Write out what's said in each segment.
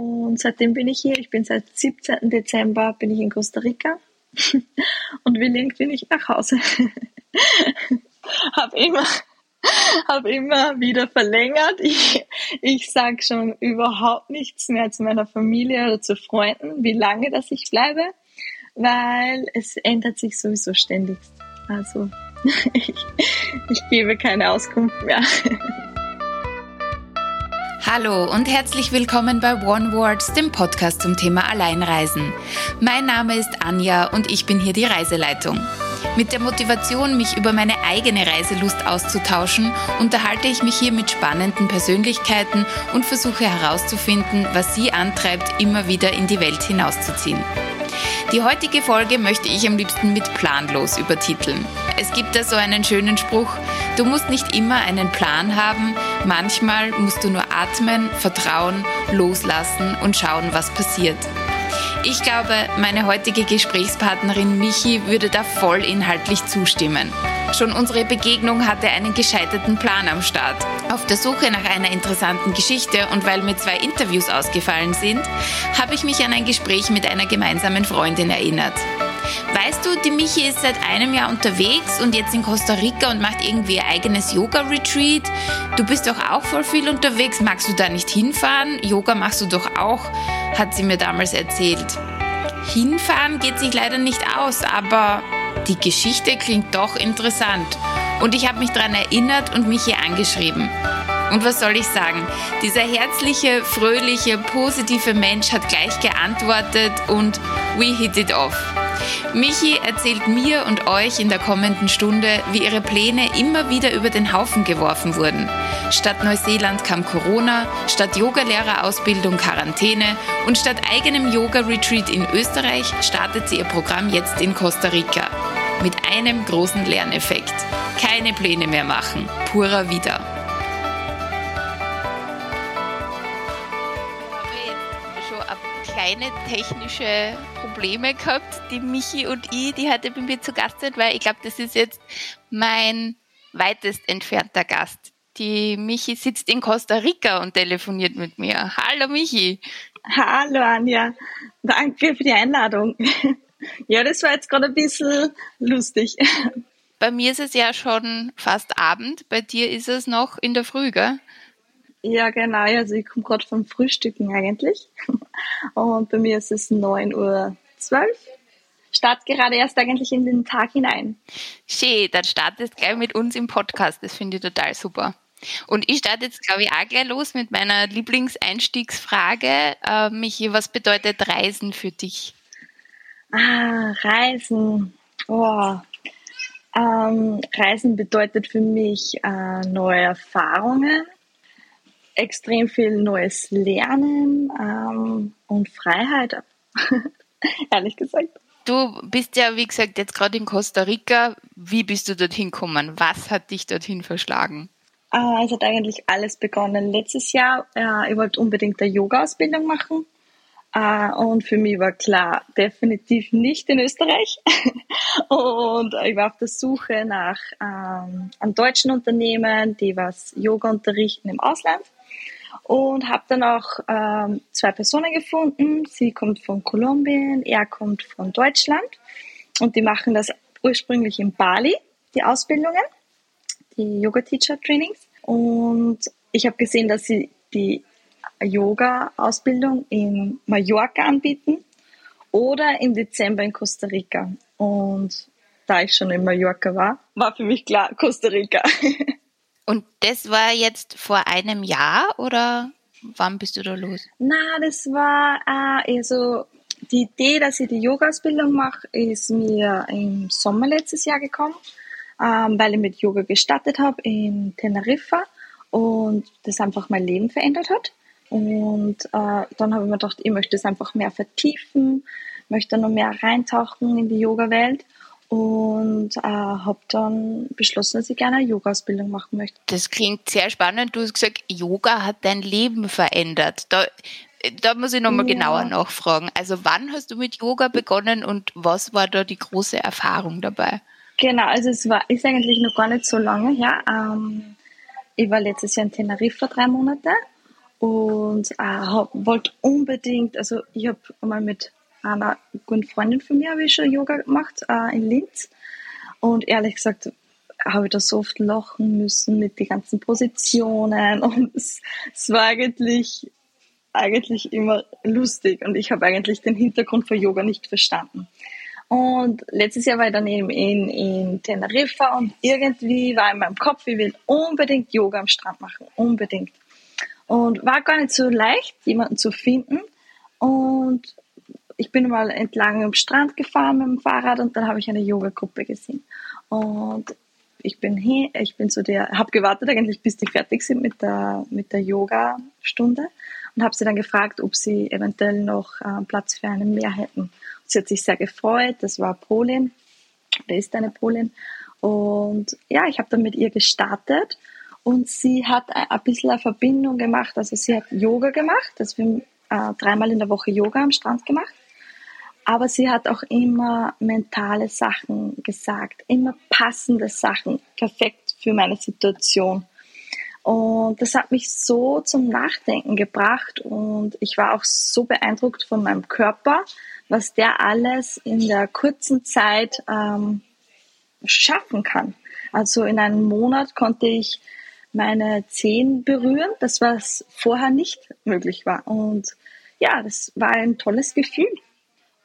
Und seitdem bin ich hier. Ich bin seit 17. Dezember bin ich in Costa Rica und will irgendwie nicht nach Hause. hab immer, hab immer wieder verlängert. Ich, ich sage schon überhaupt nichts mehr zu meiner Familie oder zu Freunden, wie lange das ich bleibe, weil es ändert sich sowieso ständig. Also ich, ich gebe keine Auskunft mehr. Hallo und herzlich willkommen bei One Words, dem Podcast zum Thema Alleinreisen. Mein Name ist Anja und ich bin hier die Reiseleitung. Mit der Motivation, mich über meine eigene Reiselust auszutauschen, unterhalte ich mich hier mit spannenden Persönlichkeiten und versuche herauszufinden, was sie antreibt, immer wieder in die Welt hinauszuziehen. Die heutige Folge möchte ich am liebsten mit planlos übertiteln. Es gibt da so einen schönen Spruch, du musst nicht immer einen Plan haben, manchmal musst du nur atmen, vertrauen, loslassen und schauen, was passiert. Ich glaube, meine heutige Gesprächspartnerin Michi würde da voll inhaltlich zustimmen. Schon unsere Begegnung hatte einen gescheiterten Plan am Start. Auf der Suche nach einer interessanten Geschichte und weil mir zwei Interviews ausgefallen sind, habe ich mich an ein Gespräch mit einer gemeinsamen Freundin erinnert. Weißt du, die Michi ist seit einem Jahr unterwegs und jetzt in Costa Rica und macht irgendwie ihr eigenes Yoga-Retreat. Du bist doch auch voll viel unterwegs. Magst du da nicht hinfahren? Yoga machst du doch auch, hat sie mir damals erzählt. Hinfahren geht sich leider nicht aus, aber die Geschichte klingt doch interessant. Und ich habe mich daran erinnert und mich hier angeschrieben. Und was soll ich sagen? Dieser herzliche, fröhliche, positive Mensch hat gleich geantwortet und we hit it off. Michi erzählt mir und euch in der kommenden Stunde, wie ihre Pläne immer wieder über den Haufen geworfen wurden. Statt Neuseeland kam Corona, statt Yogalehrerausbildung Quarantäne und statt eigenem Yoga-Retreat in Österreich startet sie ihr Programm jetzt in Costa Rica. Mit einem großen Lerneffekt. Keine Pläne mehr machen, purer Wieder. Kleine technische Probleme gehabt, die Michi und ich, die heute bei mir zu Gast sind, weil ich glaube, das ist jetzt mein weitest entfernter Gast. Die Michi sitzt in Costa Rica und telefoniert mit mir. Hallo Michi. Hallo Anja. Danke für die Einladung. Ja, das war jetzt gerade ein bisschen lustig. Bei mir ist es ja schon fast Abend, bei dir ist es noch in der Früh, gell? Ja, genau. Also ich komme gerade vom Frühstücken eigentlich. Und bei mir ist es 9.12 Uhr. Start gerade erst eigentlich in den Tag hinein. Schön, dann startest gleich mit uns im Podcast. Das finde ich total super. Und ich starte jetzt, glaube ich, auch gleich los mit meiner Lieblingseinstiegsfrage. Äh, Michi, was bedeutet Reisen für dich? Ah, Reisen. Oh. Ähm, Reisen bedeutet für mich äh, neue Erfahrungen, extrem viel neues Lernen ähm, und Freiheit, ehrlich gesagt. Du bist ja, wie gesagt, jetzt gerade in Costa Rica. Wie bist du dorthin gekommen? Was hat dich dorthin verschlagen? Äh, es hat eigentlich alles begonnen letztes Jahr. Äh, ich wollte unbedingt eine Yoga-Ausbildung machen. Uh, und für mich war klar, definitiv nicht in Österreich. und ich war auf der Suche nach ähm, einem deutschen Unternehmen, die was Yoga unterrichten im Ausland und habe dann auch ähm, zwei Personen gefunden. Sie kommt von Kolumbien, er kommt von Deutschland und die machen das ursprünglich in Bali, die Ausbildungen, die Yoga Teacher Trainings. Und ich habe gesehen, dass sie die Yoga-Ausbildung in Mallorca anbieten oder im Dezember in Costa Rica. Und da ich schon in Mallorca war, war für mich klar Costa Rica. Und das war jetzt vor einem Jahr oder wann bist du da los? Na, das war äh, also die Idee, dass ich die Yoga-Ausbildung mache, ist mir im Sommer letztes Jahr gekommen, ähm, weil ich mit Yoga gestartet habe in Teneriffa und das einfach mein Leben verändert hat. Und äh, dann habe ich mir gedacht, ich möchte es einfach mehr vertiefen, möchte noch mehr reintauchen in die Yoga-Welt und äh, habe dann beschlossen, dass ich gerne eine Yoga-Ausbildung machen möchte. Das klingt sehr spannend. Du hast gesagt, Yoga hat dein Leben verändert. Da, da muss ich nochmal ja. genauer nachfragen. Also wann hast du mit Yoga begonnen und was war da die große Erfahrung dabei? Genau, also es war ist eigentlich noch gar nicht so lange her. Ähm, ich war letztes Jahr in Teneriffa drei Monate und äh, wollte unbedingt, also ich habe mal mit einer guten Freundin von mir habe ich schon Yoga gemacht äh, in Linz und ehrlich gesagt habe ich da so oft lachen müssen mit den ganzen Positionen und es, es war eigentlich eigentlich immer lustig und ich habe eigentlich den Hintergrund von Yoga nicht verstanden. Und letztes Jahr war ich dann eben in, in Teneriffa und irgendwie war in meinem Kopf, ich will unbedingt Yoga am Strand machen, unbedingt. Und war gar nicht so leicht, jemanden zu finden. Und ich bin mal entlang am Strand gefahren mit dem Fahrrad und dann habe ich eine Yoga-Gruppe gesehen. Und ich bin hier, ich bin zu der, habe gewartet eigentlich, bis die fertig sind mit der, mit der Yoga-Stunde und habe sie dann gefragt, ob sie eventuell noch äh, Platz für einen mehr hätten. Sie hat sich sehr gefreut, das war Polin, da ist eine Polin. Und ja, ich habe dann mit ihr gestartet und sie hat ein bisschen eine Verbindung gemacht. Also sie hat Yoga gemacht, das wir äh, dreimal in der Woche Yoga am Strand gemacht. Aber sie hat auch immer mentale Sachen gesagt, immer passende Sachen, perfekt für meine Situation. Und das hat mich so zum Nachdenken gebracht und ich war auch so beeindruckt von meinem Körper, was der alles in der kurzen Zeit ähm, schaffen kann. Also in einem Monat konnte ich meine Zehen berühren, das was vorher nicht möglich war. Und ja, das war ein tolles Gefühl.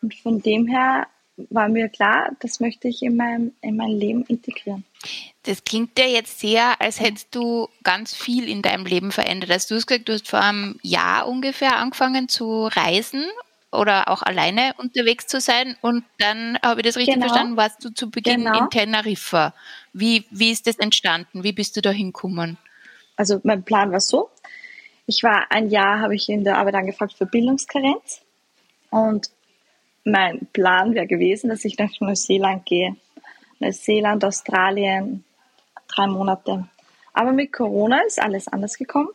Und von dem her war mir klar, das möchte ich in mein, in mein Leben integrieren. Das klingt ja jetzt sehr, als hättest du ganz viel in deinem Leben verändert. Also du hast gesagt, du hast vor einem Jahr ungefähr angefangen zu reisen oder auch alleine unterwegs zu sein. Und dann habe ich das richtig genau. verstanden, warst du zu Beginn genau. in Teneriffa. Wie, wie ist das entstanden? Wie bist du da hingekommen? Also mein Plan war so, ich war ein Jahr, habe ich in der Arbeit angefragt für Bildungskarenz. Und mein Plan wäre gewesen, dass ich nach Neuseeland gehe. Neuseeland, Australien, drei Monate. Aber mit Corona ist alles anders gekommen.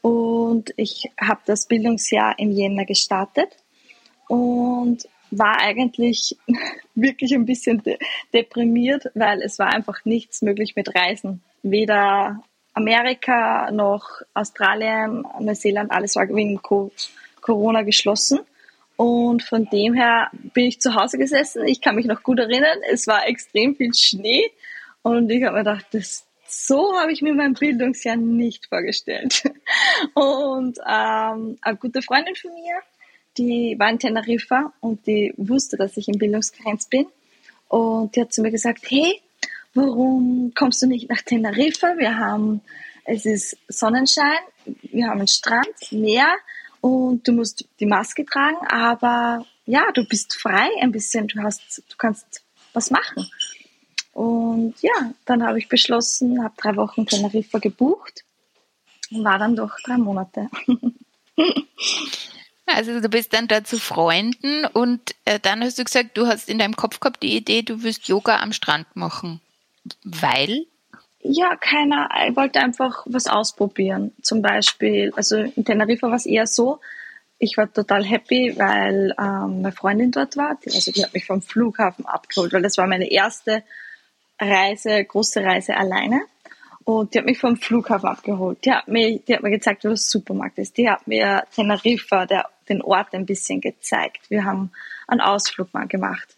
Und ich habe das Bildungsjahr im Jänner gestartet und war eigentlich wirklich ein bisschen de deprimiert, weil es war einfach nichts möglich mit Reisen. Weder Amerika noch Australien, Neuseeland, alles war wegen Corona geschlossen. Und von dem her bin ich zu Hause gesessen. Ich kann mich noch gut erinnern, es war extrem viel Schnee. Und ich habe mir gedacht, das, so habe ich mir mein Bildungsjahr nicht vorgestellt. Und ähm, eine gute Freundin von mir, die war in Teneriffa und die wusste, dass ich in Bildungsgrenz bin. Und die hat zu mir gesagt, hey, warum kommst du nicht nach Teneriffa? Wir haben, es ist Sonnenschein, wir haben einen Strand, Meer und du musst die Maske tragen, aber ja, du bist frei ein bisschen, du hast, du kannst was machen. Und ja, dann habe ich beschlossen, habe drei Wochen Teneriffa gebucht und war dann doch drei Monate. Also du bist dann da zu Freunden und äh, dann hast du gesagt, du hast in deinem Kopf gehabt die Idee, du wirst Yoga am Strand machen. Weil? Ja, keiner. Ich wollte einfach was ausprobieren. Zum Beispiel, also in Teneriffa war es eher so, ich war total happy, weil ähm, meine Freundin dort war. Die, also die hat mich vom Flughafen abgeholt, weil das war meine erste Reise, große Reise alleine. Und die hat mich vom Flughafen abgeholt. Die hat, mir, die hat mir gezeigt, wo das Supermarkt ist. Die hat mir Teneriffa, der, den Ort ein bisschen gezeigt. Wir haben einen Ausflug mal gemacht.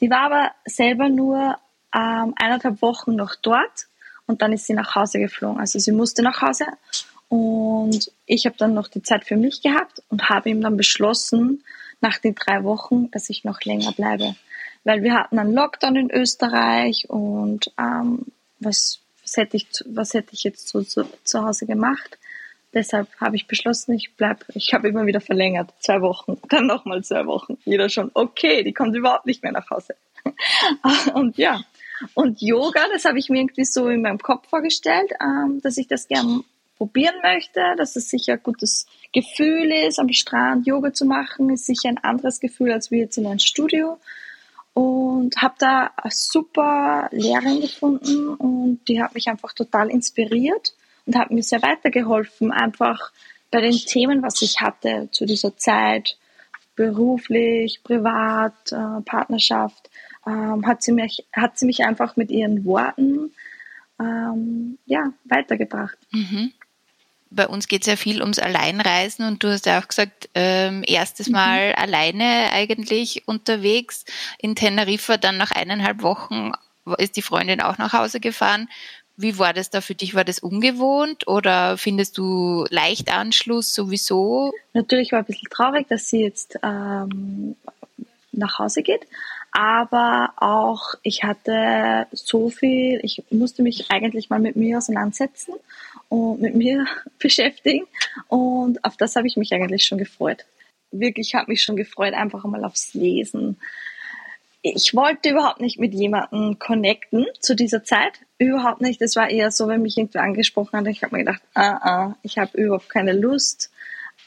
Die war aber selber nur ähm, eineinhalb Wochen noch dort und dann ist sie nach Hause geflogen. Also sie musste nach Hause und ich habe dann noch die Zeit für mich gehabt und habe ihm dann beschlossen, nach den drei Wochen, dass ich noch länger bleibe. Weil wir hatten einen Lockdown in Österreich und ähm, was was hätte ich, was hätte ich jetzt so zu, zu Hause gemacht? Deshalb habe ich beschlossen, ich bleibe. Ich habe immer wieder verlängert, zwei Wochen, dann nochmal zwei Wochen. Jeder schon, okay, die kommt überhaupt nicht mehr nach Hause. und ja, und Yoga, das habe ich mir irgendwie so in meinem Kopf vorgestellt, ähm, dass ich das gern probieren möchte, dass es sicher ein gutes Gefühl ist, am Strand Yoga zu machen, ist sicher ein anderes Gefühl als wie jetzt in einem Studio. Und habe da eine super Lehrerin gefunden und die hat mich einfach total inspiriert und hat mir sehr weitergeholfen, einfach bei den Themen, was ich hatte zu dieser Zeit, beruflich, privat, äh, Partnerschaft, ähm, hat, sie mich, hat sie mich einfach mit ihren Worten ähm, ja, weitergebracht. Mhm. bei uns geht es ja viel ums Alleinreisen und du hast ja auch gesagt, ähm, erstes Mal mhm. alleine eigentlich unterwegs in Teneriffa, dann nach eineinhalb Wochen ist die Freundin auch nach Hause gefahren. Wie war das da für dich? War das ungewohnt oder findest du leicht Anschluss sowieso? Natürlich war ein bisschen traurig, dass sie jetzt ähm, nach Hause geht. Aber auch, ich hatte so viel, ich musste mich eigentlich mal mit mir auseinandersetzen und mit mir beschäftigen. Und auf das habe ich mich eigentlich schon gefreut. Wirklich habe mich schon gefreut, einfach mal aufs Lesen, ich wollte überhaupt nicht mit jemandem connecten zu dieser Zeit. Überhaupt nicht. Das war eher so, wenn mich irgendwer angesprochen hat, ich habe mir gedacht, ah, ah, ich habe überhaupt keine Lust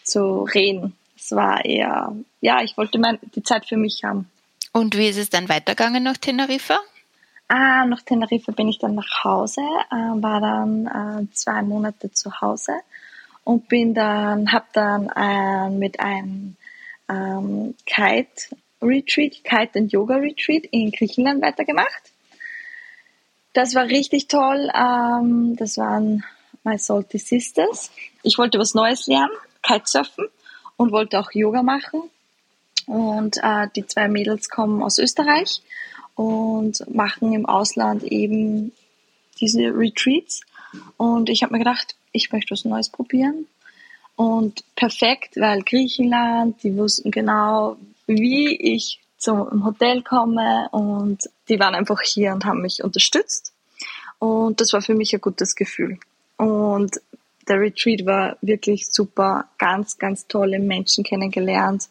zu reden. Es war eher, ja, ich wollte mein, die Zeit für mich haben. Und wie ist es dann weitergegangen nach Teneriffa? Ah, nach Teneriffa bin ich dann nach Hause, äh, war dann äh, zwei Monate zu Hause und bin dann, habe dann äh, mit einem ähm, Kite Retreat, Kite and Yoga Retreat in Griechenland weitergemacht. Das war richtig toll. Ähm, das waren My Salty Sisters. Ich wollte was Neues lernen, Kitesurfen und wollte auch Yoga machen. Und äh, die zwei Mädels kommen aus Österreich und machen im Ausland eben diese Retreats. Und ich habe mir gedacht, ich möchte was Neues probieren. Und perfekt, weil Griechenland, die wussten genau, wie ich zum Hotel komme und die waren einfach hier und haben mich unterstützt. Und das war für mich ein gutes Gefühl. Und der Retreat war wirklich super, ganz, ganz tolle Menschen kennengelernt,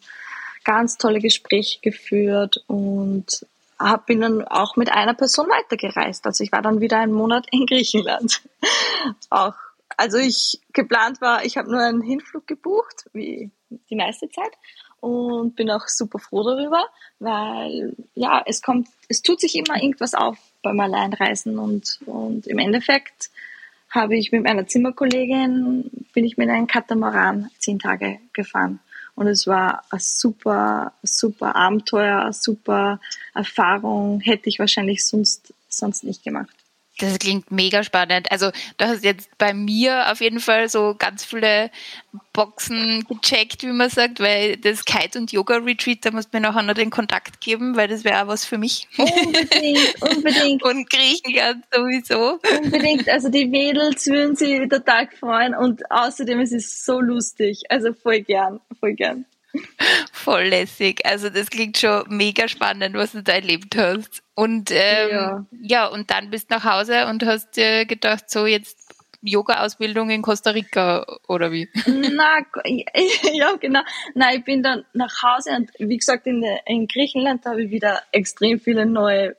ganz tolle Gespräche geführt und hab, bin dann auch mit einer Person weitergereist. Also ich war dann wieder einen Monat in Griechenland. auch, also ich geplant war, ich habe nur einen Hinflug gebucht, wie die meiste Zeit und bin auch super froh darüber, weil ja, es kommt, es tut sich immer irgendwas auf beim Alleinreisen und, und im Endeffekt habe ich mit meiner Zimmerkollegin, bin ich mit einem Katamaran zehn Tage gefahren. Und es war ein super, super Abenteuer, super Erfahrung, hätte ich wahrscheinlich sonst, sonst nicht gemacht. Das klingt mega spannend. Also du hast jetzt bei mir auf jeden Fall so ganz viele Boxen gecheckt, wie man sagt, weil das Kite- und Yoga-Retreat, da musst du mir nachher noch den Kontakt geben, weil das wäre auch was für mich. Unbedingt, unbedingt. und Griechenland sowieso. Unbedingt. Also die Mädels würden sich total freuen und außerdem ist es so lustig. Also voll gern, voll gern. Voll lässig. Also das klingt schon mega spannend, was du da erlebt hast. Und ähm, ja. ja, und dann bist du nach Hause und hast dir gedacht, so jetzt Yoga-Ausbildung in Costa Rica oder wie? Na, ja, genau. Nein, ich bin dann nach Hause und wie gesagt, in, in Griechenland habe ich wieder extrem viele neue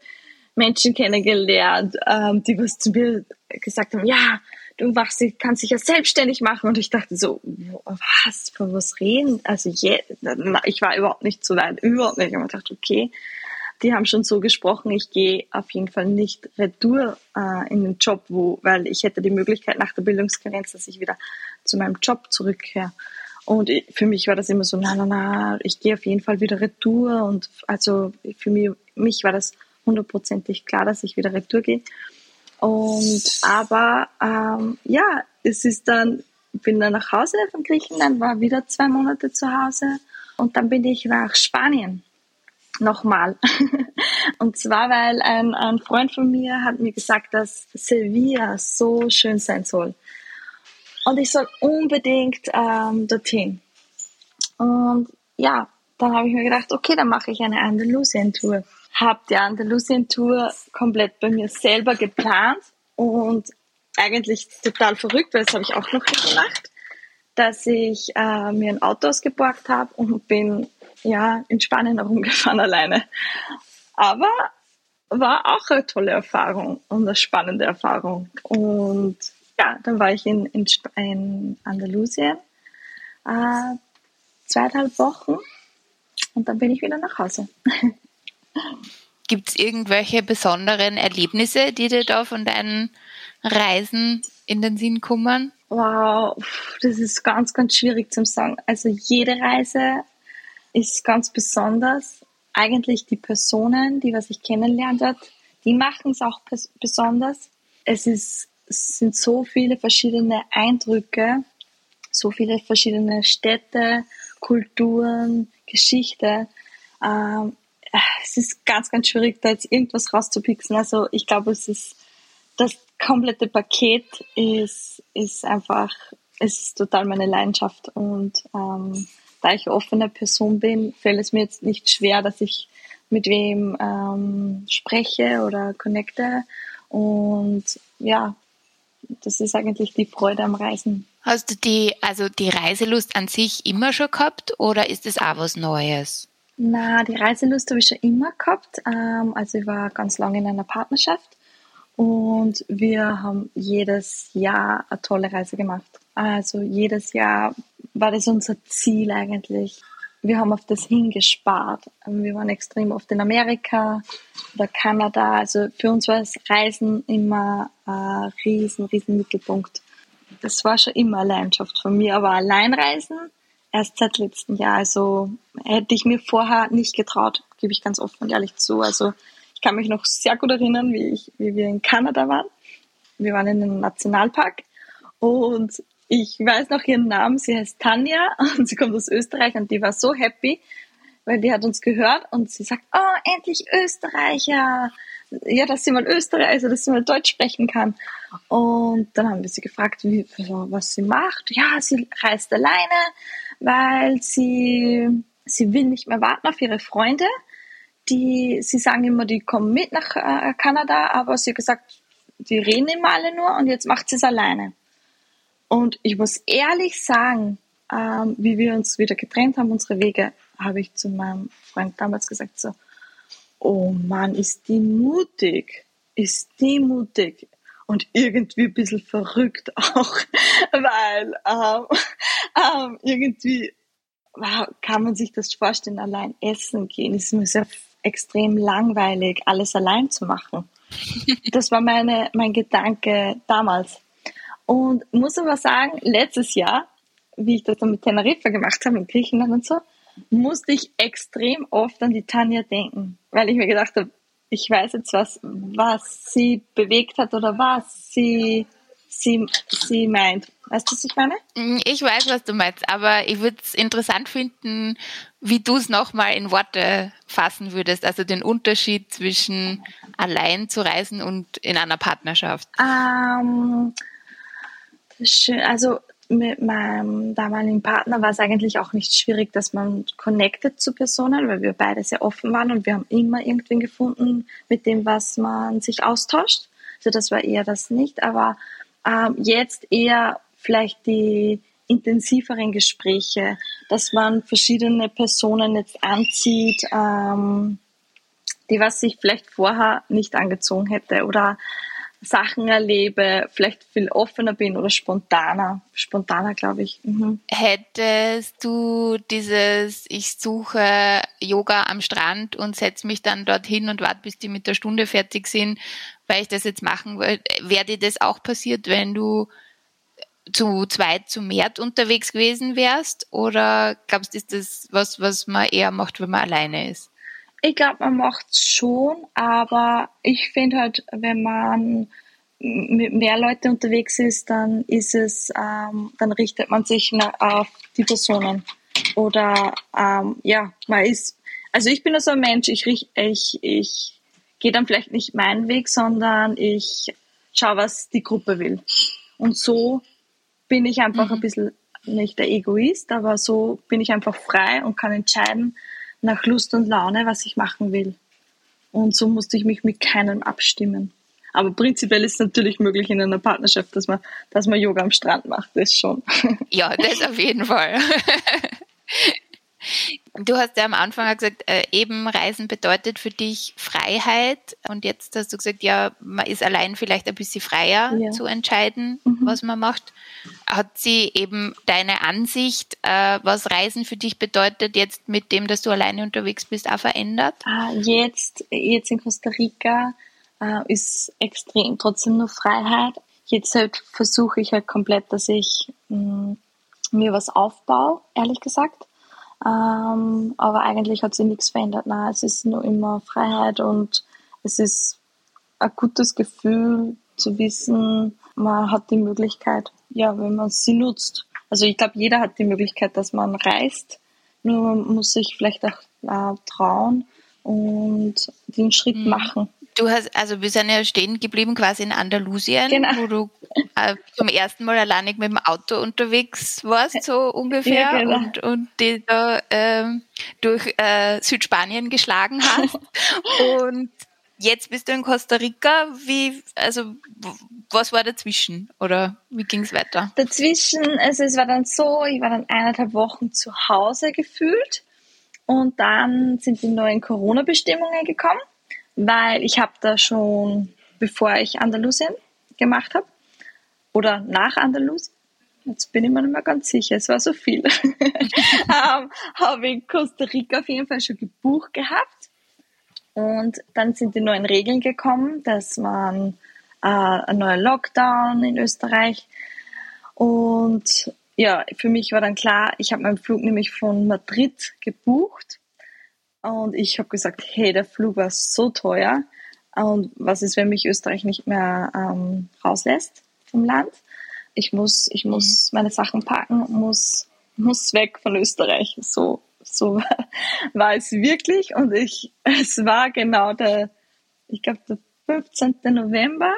Menschen kennengelernt, ähm, die was zu mir gesagt haben, ja, du machst, kannst dich ja selbstständig machen. Und ich dachte so, was, von was reden? Also je, ich war überhaupt nicht so weit, überhaupt nicht. Und ich dachte, okay, die haben schon so gesprochen, ich gehe auf jeden Fall nicht retour äh, in den Job, wo, weil ich hätte die Möglichkeit nach der Bildungskarenz, dass ich wieder zu meinem Job zurückkehre. Und für mich war das immer so, na, na, na, ich gehe auf jeden Fall wieder retour. Und also für mich, mich war das hundertprozentig klar, dass ich wieder retour gehe. Und aber ähm, ja, es ist dann, bin dann nach Hause von Griechenland, war wieder zwei Monate zu Hause und dann bin ich nach Spanien nochmal. und zwar, weil ein, ein Freund von mir hat mir gesagt, dass Sevilla so schön sein soll. Und ich soll unbedingt ähm, dorthin. Und ja, dann habe ich mir gedacht, okay, dann mache ich eine Andalusien-Tour habe die Andalusien-Tour komplett bei mir selber geplant und eigentlich total verrückt, weil das habe ich auch noch gemacht, dass ich äh, mir ein Auto ausgeborgt habe und bin ja in Spanien herumgefahren alleine. Aber war auch eine tolle Erfahrung und eine spannende Erfahrung. Und ja, dann war ich in, in, in Andalusien äh, zweieinhalb Wochen und dann bin ich wieder nach Hause. Gibt es irgendwelche besonderen Erlebnisse, die dir da von deinen Reisen in den Sinn kommen? Wow, das ist ganz, ganz schwierig zu sagen. Also jede Reise ist ganz besonders. Eigentlich die Personen, die was ich kennenlernt hat, die machen es auch besonders. Es ist es sind so viele verschiedene Eindrücke so viele verschiedene Städte, Kulturen, Geschichte. Ähm, es ist ganz, ganz schwierig, da jetzt irgendwas rauszupixen. Also ich glaube, es ist das komplette Paket ist, ist einfach, ist total meine Leidenschaft. Und ähm, da ich offene Person bin, fällt es mir jetzt nicht schwer, dass ich mit wem ähm, spreche oder connecte. Und ja, das ist eigentlich die Freude am Reisen. Hast du die, also die Reiselust an sich immer schon gehabt oder ist es auch was Neues? Na, die Reiselust habe ich schon immer gehabt. Ähm, also ich war ganz lange in einer Partnerschaft und wir haben jedes Jahr eine tolle Reise gemacht. Also jedes Jahr war das unser Ziel eigentlich. Wir haben auf das hingespart. Wir waren extrem oft in Amerika oder Kanada. Also für uns war das Reisen immer ein riesen, riesen Mittelpunkt. Das war schon immer eine Leidenschaft von mir. Aber Alleinreisen erst seit letztem Jahr. Also hätte ich mir vorher nicht getraut, gebe ich ganz offen und ehrlich zu. Also ich kann mich noch sehr gut erinnern, wie, ich, wie wir in Kanada waren. Wir waren in einem Nationalpark und ich weiß noch ihren Namen, sie heißt Tanja und sie kommt aus Österreich und die war so happy, weil die hat uns gehört und sie sagt, oh, endlich Österreicher. Ja, dass sie mal Österreicher, also dass sie mal Deutsch sprechen kann. Und dann haben wir sie gefragt, wie, was sie macht. Ja, sie reist alleine, weil sie, sie will nicht mehr warten auf ihre Freunde. Die, sie sagen immer, die kommen mit nach äh, Kanada, aber sie hat gesagt, die reden immer alle nur und jetzt macht sie es alleine. Und ich muss ehrlich sagen, ähm, wie wir uns wieder getrennt haben, unsere Wege, habe ich zu meinem Freund damals gesagt, so, oh Mann, ist die mutig, ist die mutig und irgendwie ein bisschen verrückt auch, weil ähm, ähm, irgendwie wow, kann man sich das vorstellen, allein essen gehen, ist mir sehr extrem langweilig, alles allein zu machen. Das war meine, mein Gedanke damals. Und muss aber sagen, letztes Jahr, wie ich das dann mit Teneriffa gemacht habe, in Griechenland und so, musste ich extrem oft an die Tanja denken, weil ich mir gedacht habe, ich weiß jetzt was, was sie bewegt hat oder was sie, sie, sie meint. Weißt du, was ich meine? Mm, ich weiß, was du meinst, aber ich würde es interessant finden, wie du es nochmal in Worte fassen würdest, also den Unterschied zwischen allein zu reisen und in einer Partnerschaft. Ähm, schön. Also mit meinem damaligen Partner war es eigentlich auch nicht schwierig, dass man connected zu Personen, weil wir beide sehr offen waren und wir haben immer irgendwen gefunden, mit dem, was man sich austauscht. Also das war eher das nicht, aber ähm, jetzt eher vielleicht die intensiveren Gespräche, dass man verschiedene Personen jetzt anzieht, ähm, die was sich vielleicht vorher nicht angezogen hätte oder Sachen erlebe, vielleicht viel offener bin oder spontaner. Spontaner, glaube ich. Mhm. Hättest du dieses, ich suche Yoga am Strand und setze mich dann dorthin und warte, bis die mit der Stunde fertig sind, weil ich das jetzt machen will, wäre dir das auch passiert, wenn du zu zweit zu Mert unterwegs gewesen wärst? Oder glaubst du, ist das was, was man eher macht, wenn man alleine ist? Ich glaube, man macht schon, aber ich finde halt, wenn man mit mehr Leute unterwegs ist, dann ist es, ähm, dann richtet man sich auf die Personen. Oder ähm, ja, man ist, also ich bin so ein Mensch, ich, ich, ich gehe dann vielleicht nicht meinen Weg, sondern ich schaue, was die Gruppe will. Und so bin ich einfach mhm. ein bisschen nicht der Egoist, aber so bin ich einfach frei und kann entscheiden, nach Lust und Laune, was ich machen will. Und so musste ich mich mit keinem abstimmen. Aber prinzipiell ist es natürlich möglich in einer Partnerschaft, dass man, dass man Yoga am Strand macht, das schon. Ja, das auf jeden Fall. Du hast ja am Anfang gesagt, äh, eben Reisen bedeutet für dich Freiheit. Und jetzt hast du gesagt, ja, man ist allein vielleicht ein bisschen freier ja. zu entscheiden, mhm. was man macht. Hat sie eben deine Ansicht, äh, was Reisen für dich bedeutet, jetzt mit dem, dass du alleine unterwegs bist, auch verändert? Ah, jetzt, jetzt in Costa Rica äh, ist extrem trotzdem nur Freiheit. Jetzt halt versuche ich halt komplett, dass ich mh, mm, mir was aufbaue, ehrlich gesagt ähm, aber eigentlich hat sich nichts verändert. Nein, es ist nur immer Freiheit und es ist ein gutes Gefühl zu wissen, man hat die Möglichkeit, ja, wenn man sie nutzt, Also ich glaube, jeder hat die Möglichkeit, dass man reist. Nur man muss sich vielleicht auch äh, trauen und den Schritt mhm. machen. Du hast, also wir sind ja stehen geblieben quasi in Andalusien, genau. wo du äh, zum ersten Mal alleinig mit dem Auto unterwegs warst, so ungefähr, ja, genau. und, und die da äh, durch äh, Südspanien geschlagen hast. und jetzt bist du in Costa Rica. Wie, also was war dazwischen oder wie ging es weiter? Dazwischen, also es war dann so, ich war dann eineinhalb Wochen zu Hause gefühlt und dann sind die neuen Corona-Bestimmungen gekommen, weil ich habe da schon, bevor ich Andalusien gemacht habe oder nach Andalusien, jetzt bin ich mir nicht mehr ganz sicher, es war so viel, ähm, habe ich Costa Rica auf jeden Fall schon gebucht gehabt und dann sind die neuen Regeln gekommen, dass man äh, ein neuer Lockdown in Österreich. Und ja, für mich war dann klar, ich habe meinen Flug nämlich von Madrid gebucht. Und ich habe gesagt, hey, der Flug war so teuer. Und was ist, wenn mich Österreich nicht mehr ähm, rauslässt vom Land? Ich muss, ich muss mhm. meine Sachen packen, muss, muss weg von Österreich. So so war es wirklich. Und ich, es war genau der, ich glaube, der 15. November,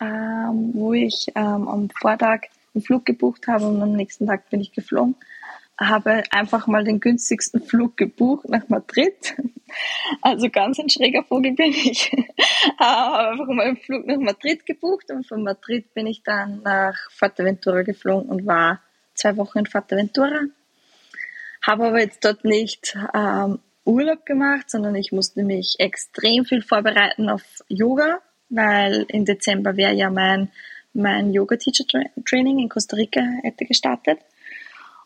ähm, wo ich ähm, am Vortag einen Flug gebucht habe und am nächsten Tag bin ich geflogen. Habe einfach mal den günstigsten Flug gebucht nach Madrid. Also ganz ein schräger Vogel bin ich. habe einfach mal einen Flug nach Madrid gebucht und von Madrid bin ich dann nach Fuerteventura geflogen und war zwei Wochen in Fuerteventura habe aber jetzt dort nicht ähm, Urlaub gemacht, sondern ich musste mich extrem viel vorbereiten auf Yoga, weil im Dezember wäre ja mein, mein Yoga-Teacher-Training in Costa Rica hätte gestartet.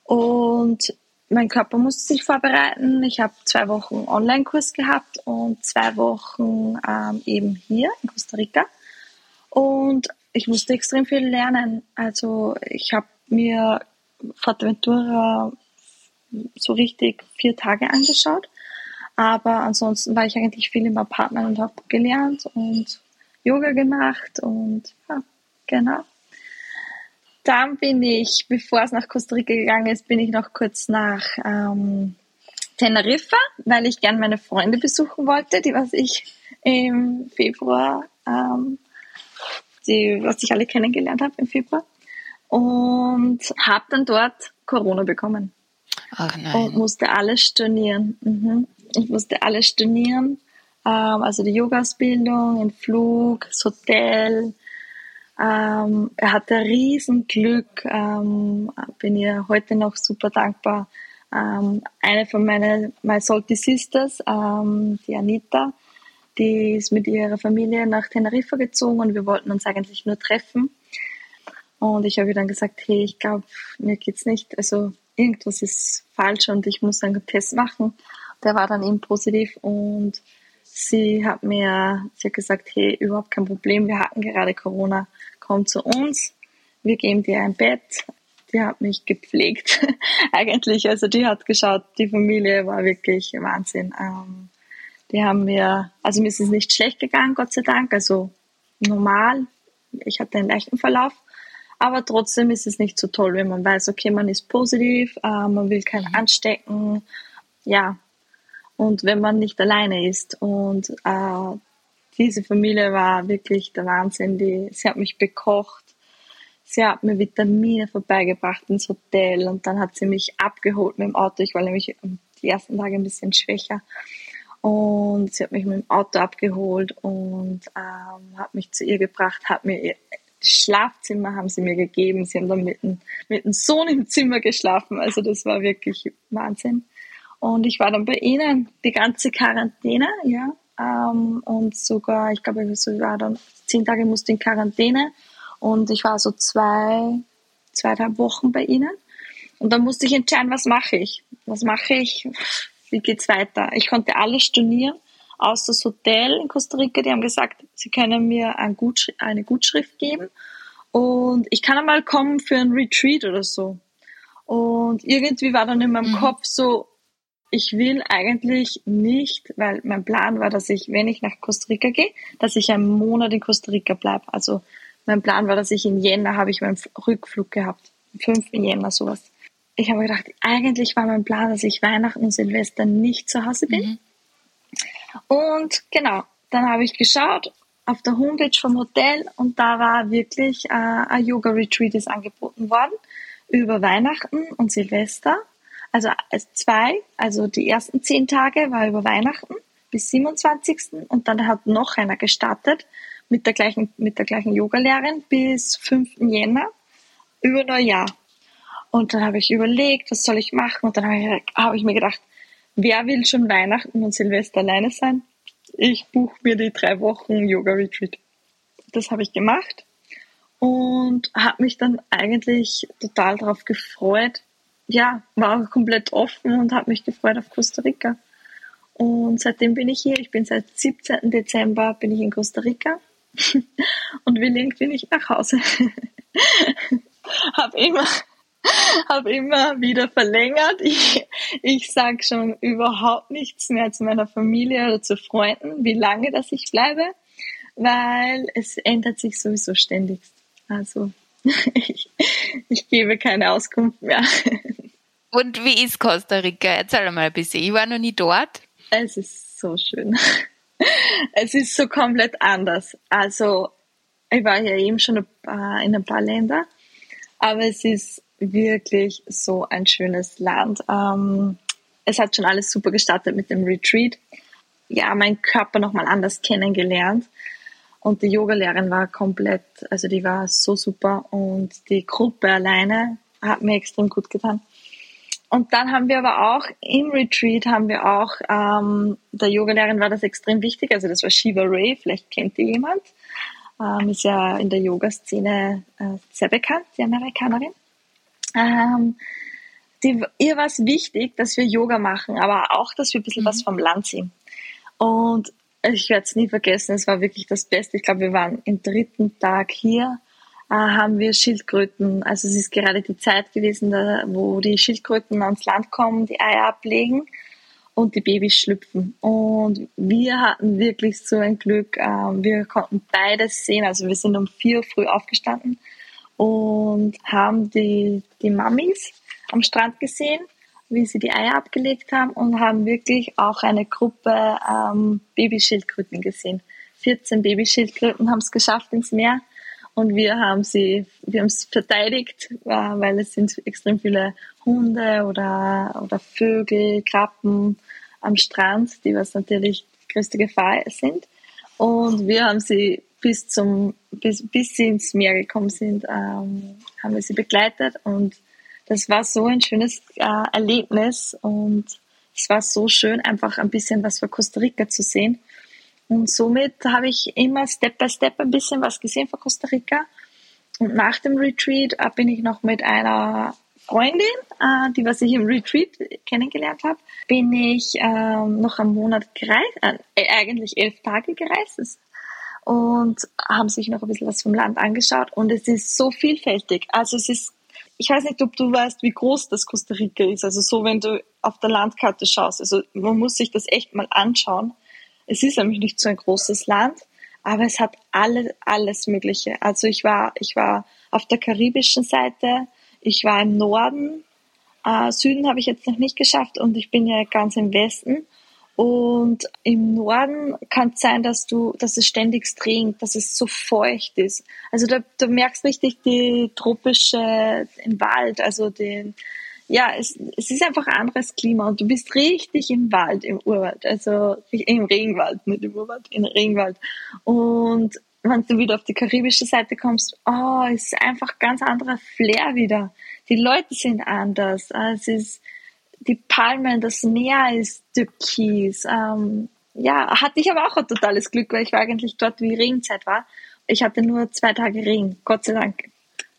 Und mein Körper musste sich vorbereiten. Ich habe zwei Wochen Online-Kurs gehabt und zwei Wochen ähm, eben hier in Costa Rica. Und ich musste extrem viel lernen. Also ich habe mir Fuerteventura so richtig vier Tage angeschaut. Aber ansonsten war ich eigentlich viel im Apartment und habe gelernt und Yoga gemacht und ja, genau. Dann bin ich, bevor es nach Costa Rica gegangen ist, bin ich noch kurz nach ähm, Teneriffa, weil ich gern meine Freunde besuchen wollte, die was ich im Februar, ähm, die was ich alle kennengelernt habe im Februar und habe dann dort Corona bekommen. Ach nein. Und musste alles stornieren. Mhm. Ich musste alles stornieren. Ähm, also die Yoga-Ausbildung, den Flug, das Hotel. Ähm, er hatte riesen Glück. Ähm, bin ihr heute noch super dankbar. Ähm, eine von meinen My Salty Sisters, ähm, die Anita, die ist mit ihrer Familie nach Teneriffa gezogen und wir wollten uns eigentlich nur treffen. Und ich habe ihr dann gesagt, hey, ich glaube, mir geht's nicht. Also irgendwas ist falsch und ich muss einen Test machen. Der war dann eben positiv und sie hat mir, sie hat gesagt, hey, überhaupt kein Problem, wir hatten gerade Corona, komm zu uns, wir geben dir ein Bett. Die hat mich gepflegt, eigentlich. Also die hat geschaut, die Familie war wirklich Wahnsinn. Ähm, die haben mir, also mir ist es nicht schlecht gegangen, Gott sei Dank, also normal. Ich hatte einen leichten Verlauf. Aber trotzdem ist es nicht so toll, wenn man weiß, okay, man ist positiv, äh, man will keinen mhm. anstecken. Ja, und wenn man nicht alleine ist. Und äh, diese Familie war wirklich der Wahnsinn. Die, sie hat mich bekocht. Sie hat mir Vitamine vorbeigebracht ins Hotel und dann hat sie mich abgeholt mit dem Auto. Ich war nämlich die ersten Tage ein bisschen schwächer. Und sie hat mich mit dem Auto abgeholt und ähm, hat mich zu ihr gebracht, hat mir Schlafzimmer haben sie mir gegeben. Sie haben dann mit mit dem Sohn im Zimmer geschlafen. Also das war wirklich Wahnsinn. Und ich war dann bei ihnen die ganze Quarantäne, ja. Ähm, und sogar, ich glaube, ich war dann zehn Tage musste in Quarantäne. Und ich war so zwei, zweieinhalb Wochen bei ihnen. Und dann musste ich entscheiden, was mache ich? Was mache ich? Wie geht's weiter? Ich konnte alles stornieren aus das Hotel in Costa Rica. Die haben gesagt, sie können mir ein Gutschri eine Gutschrift geben und ich kann einmal kommen für ein Retreat oder so. Und irgendwie war dann in meinem mhm. Kopf so, ich will eigentlich nicht, weil mein Plan war, dass ich, wenn ich nach Costa Rica gehe, dass ich einen Monat in Costa Rica bleibe. Also mein Plan war, dass ich in Jänner habe ich meinen Rückflug gehabt. 5. Jänner sowas. Ich habe gedacht, eigentlich war mein Plan, dass ich Weihnachten und Silvester nicht zu Hause bin. Mhm. Und genau, dann habe ich geschaut auf der Homepage vom Hotel und da war wirklich äh, ein Yoga-Retreat ist angeboten worden über Weihnachten und Silvester. Also zwei, also die ersten zehn Tage war über Weihnachten bis 27. und dann hat noch einer gestartet mit der gleichen, mit der gleichen Yogalehrerin bis 5. Jänner über Neujahr. Und dann habe ich überlegt, was soll ich machen? Und dann habe ich, hab ich mir gedacht, wer will schon Weihnachten und Silvester alleine sein? Ich buche mir die drei Wochen Yoga-Retreat. Das habe ich gemacht und habe mich dann eigentlich total darauf gefreut. Ja, war komplett offen und habe mich gefreut auf Costa Rica. Und seitdem bin ich hier. Ich bin seit 17. Dezember bin ich in Costa Rica und will irgendwie nicht nach Hause. habe immer, hab immer wieder verlängert. Ich, ich sage schon überhaupt nichts mehr zu meiner Familie oder zu Freunden, wie lange dass ich bleibe, weil es ändert sich sowieso ständig. Also ich, ich gebe keine Auskunft mehr. Und wie ist Costa Rica? Erzähl mal ein bisschen. Ich war noch nie dort. Es ist so schön. Es ist so komplett anders. Also, ich war ja eben schon in ein paar Ländern, aber es ist wirklich so ein schönes Land. Ähm, es hat schon alles super gestartet mit dem Retreat. Ja, meinen Körper nochmal anders kennengelernt. Und die Yogalehrerin war komplett, also die war so super und die Gruppe alleine hat mir extrem gut getan. Und dann haben wir aber auch im Retreat haben wir auch, ähm, der Yogalehrerin war das extrem wichtig, also das war Shiva Ray, vielleicht kennt ihr jemand, ähm, ist ja in der Yoga-Szene äh, sehr bekannt, die Amerikanerin. Ähm, die, ihr war es wichtig, dass wir Yoga machen, aber auch, dass wir ein bisschen mhm. was vom Land sehen. Und ich werde es nie vergessen, es war wirklich das Beste. Ich glaube, wir waren im dritten Tag hier, äh, haben wir Schildkröten, also es ist gerade die Zeit gewesen, da, wo die Schildkröten ans Land kommen, die Eier ablegen und die Babys schlüpfen. Und wir hatten wirklich so ein Glück, äh, wir konnten beides sehen. Also wir sind um vier Uhr früh aufgestanden und haben die, die Mamis am Strand gesehen wie sie die Eier abgelegt haben und haben wirklich auch eine Gruppe ähm, Babyschildkröten gesehen. 14 Babyschildkröten haben es geschafft ins Meer und wir haben sie, wir haben es verteidigt, äh, weil es sind extrem viele Hunde oder, oder Vögel, Krabben am Strand, die was natürlich größte Gefahr sind. Und wir haben sie bis zum, bis, bis sie ins Meer gekommen sind, ähm, haben wir sie begleitet und das war so ein schönes äh, Erlebnis und es war so schön, einfach ein bisschen was von Costa Rica zu sehen. Und somit habe ich immer Step by Step ein bisschen was gesehen von Costa Rica. Und nach dem Retreat äh, bin ich noch mit einer Freundin, äh, die was ich im Retreat kennengelernt habe, bin ich ähm, noch einen Monat gereist, äh, eigentlich elf Tage gereist und haben sich noch ein bisschen was vom Land angeschaut und es ist so vielfältig. Also es ist ich weiß nicht, ob du weißt, wie groß das Costa Rica ist. Also so, wenn du auf der Landkarte schaust. Also man muss sich das echt mal anschauen. Es ist nämlich nicht so ein großes Land, aber es hat alle, alles Mögliche. Also ich war, ich war auf der karibischen Seite, ich war im Norden, äh, Süden habe ich jetzt noch nicht geschafft und ich bin ja ganz im Westen. Und im Norden kann es sein, dass du, dass es ständig regnet, dass es so feucht ist. Also da, da merkst richtig die tropische im Wald, also den, ja, es, es ist einfach ein anderes Klima und du bist richtig im Wald, im Urwald, also im Regenwald, nicht im Urwald, im Regenwald. Und wenn du wieder auf die karibische Seite kommst, oh, es ist einfach ganz anderer Flair wieder. Die Leute sind anders. Es ist, die Palmen, das Meer ist türkis. Ähm, ja, hatte ich aber auch ein totales Glück, weil ich war eigentlich dort, wie Regenzeit war. Ich hatte nur zwei Tage Regen, Gott sei Dank.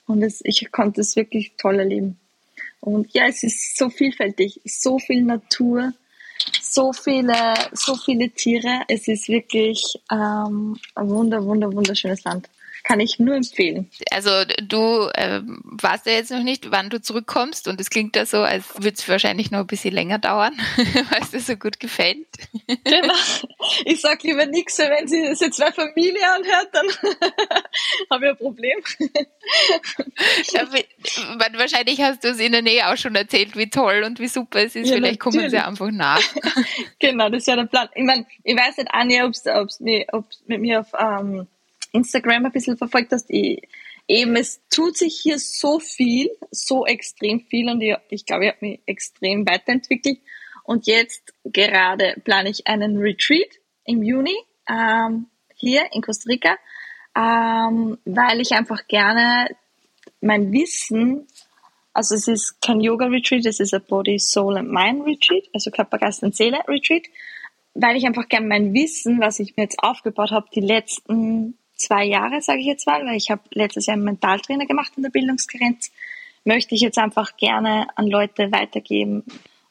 Und es, ich konnte es wirklich toll erleben. Und ja, es ist so vielfältig, so viel Natur, so viele, so viele Tiere. Es ist wirklich ähm, ein wunder, wunder, wunderschönes Land. Kann ich nur empfehlen. Also du äh, weißt ja jetzt noch nicht, wann du zurückkommst und es klingt ja so, als würde es wahrscheinlich noch ein bisschen länger dauern, weil es dir so gut gefällt. Genau. Ich sag lieber nichts, wenn sie das jetzt bei Familie anhört, dann habe ich ein Problem. Ja, wahrscheinlich hast du es in der Nähe auch schon erzählt, wie toll und wie super es ist. Ja, Vielleicht natürlich. kommen sie einfach nach. Genau, das ist ja der Plan. Ich meine, ich weiß nicht, Anja, ob es mit mir auf ähm, Instagram ein bisschen verfolgt hast, ich, eben es tut sich hier so viel, so extrem viel und ich, ich glaube, ich habe mich extrem weiterentwickelt. Und jetzt gerade plane ich einen Retreat im Juni ähm, hier in Costa Rica, ähm, weil ich einfach gerne mein Wissen, also es ist kein Yoga-Retreat, es ist ein Body, Soul and Mind Retreat, also Körper, Geist und Seele Retreat, weil ich einfach gerne mein Wissen, was ich mir jetzt aufgebaut habe, die letzten zwei Jahre, sage ich jetzt mal, weil ich habe letztes Jahr einen Mentaltrainer gemacht in der Bildungskarenz, möchte ich jetzt einfach gerne an Leute weitergeben.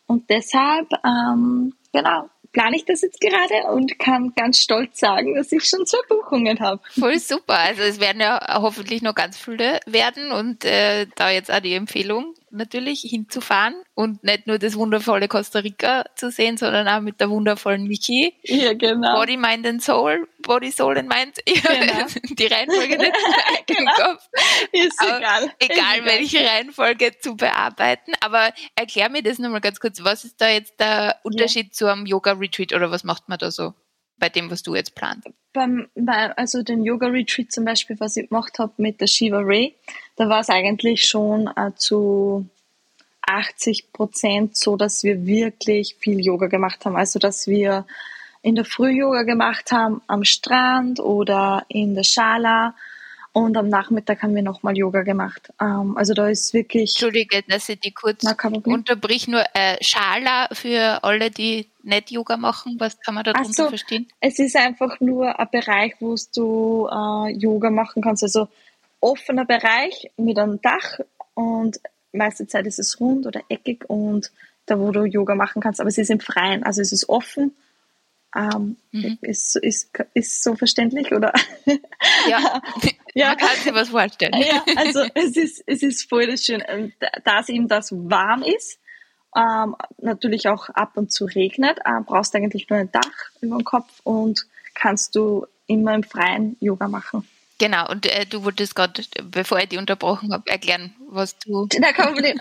Und deshalb, ähm, genau, plane ich das jetzt gerade und kann ganz stolz sagen, dass ich schon zwei Buchungen habe. Voll super. Also es werden ja hoffentlich noch ganz viele werden und äh, da jetzt auch die Empfehlung natürlich hinzufahren und nicht nur das wundervolle Costa Rica zu sehen, sondern auch mit der wundervollen Michi. Ja, genau. Body, Mind and Soul, Body, Soul and Mind. Genau. Die Reihenfolge nicht genau. im Kopf. Ist egal. Egal, ist welche egal. Reihenfolge zu bearbeiten. Aber erklär mir das nochmal ganz kurz. Was ist da jetzt der Unterschied ja. zu einem Yoga-Retreat oder was macht man da so? Bei dem, was du jetzt planst? Beim, bei, also den Yoga Retreat zum Beispiel, was ich gemacht habe mit der Shiva Ray, da war es eigentlich schon äh, zu 80 Prozent so, dass wir wirklich viel Yoga gemacht haben. Also dass wir in der Früh Yoga gemacht haben am Strand oder in der Schala und am Nachmittag haben wir nochmal Yoga gemacht. Ähm, also da ist wirklich. Entschuldige, dass ich die kurz Na, unterbrich. Nur äh, Schala für alle, die nicht Yoga machen. Was kann man darunter so, verstehen? Es ist einfach nur ein Bereich, wo du äh, Yoga machen kannst. Also offener Bereich mit einem Dach und meiste Zeit ist es rund oder eckig und da, wo du Yoga machen kannst. Aber es ist im Freien. Also es ist offen ähm, mhm. ist, ist, ist so verständlich, oder? Ja, ja. man kann sich was vorstellen. Ja, also es ist, es ist voll das Schöne, ähm, dass eben das warm ist, ähm, natürlich auch ab und zu regnet, äh, brauchst eigentlich nur ein Dach über dem Kopf und kannst du immer im Freien Yoga machen. Genau, und äh, du wolltest gerade, bevor ich die unterbrochen habe, erklären, was du. Na, kein Problem.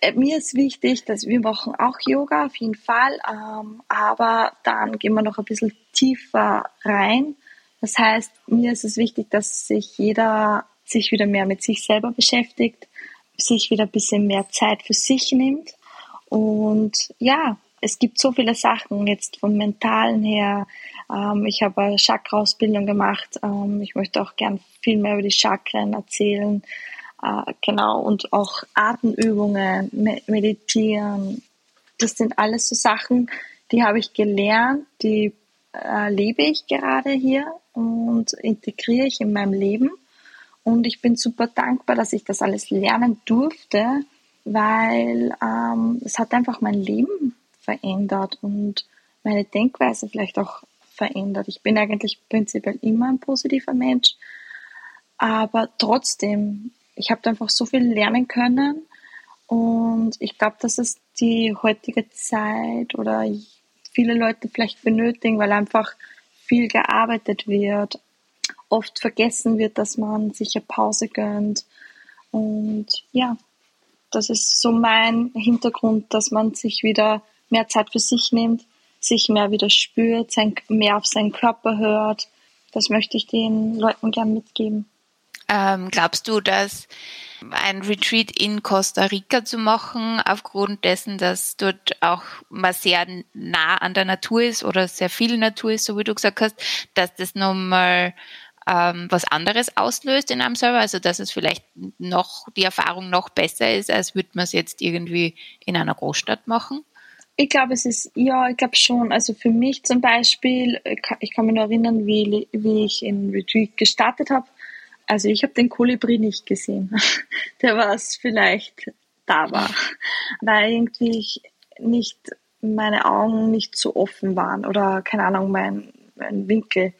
Äh, mir ist wichtig, dass wir machen auch Yoga auf jeden Fall, ähm, aber dann gehen wir noch ein bisschen tiefer rein. Das heißt, mir ist es wichtig, dass sich jeder sich wieder mehr mit sich selber beschäftigt, sich wieder ein bisschen mehr Zeit für sich nimmt. Und ja, es gibt so viele Sachen jetzt vom Mentalen her. Ähm, ich habe eine Chakra-Ausbildung gemacht. Ähm, ich möchte auch gern viel mehr über die Chakren erzählen. Äh, genau, und auch Atemübungen, meditieren. Das sind alles so Sachen, die habe ich gelernt, die äh, lebe ich gerade hier und integriere ich in meinem Leben. Und ich bin super dankbar, dass ich das alles lernen durfte, weil ähm, es hat einfach mein Leben verändert und meine Denkweise vielleicht auch verändert. Ich bin eigentlich prinzipiell immer ein positiver Mensch, aber trotzdem ich habe einfach so viel lernen können und ich glaube, dass es die heutige Zeit oder viele Leute vielleicht benötigen, weil einfach viel gearbeitet wird, oft vergessen wird, dass man sich eine Pause gönnt und ja, das ist so mein Hintergrund, dass man sich wieder mehr Zeit für sich nimmt, sich mehr wieder spürt, mehr auf seinen Körper hört. Das möchte ich den Leuten gern mitgeben. Ähm, glaubst du, dass ein Retreat in Costa Rica zu machen, aufgrund dessen, dass dort auch mal sehr nah an der Natur ist oder sehr viel Natur ist, so wie du gesagt hast, dass das nochmal ähm, was anderes auslöst in einem selber, also dass es vielleicht noch die Erfahrung noch besser ist, als würde man es jetzt irgendwie in einer Großstadt machen? Ich glaube, es ist, ja, ich glaube schon. Also für mich zum Beispiel, ich kann mich nur erinnern, wie, wie ich in Retreat gestartet habe also ich habe den Kolibri nicht gesehen. Der war es vielleicht da war, weil irgendwie ich nicht meine Augen nicht so offen waren oder keine Ahnung mein, mein Winkel.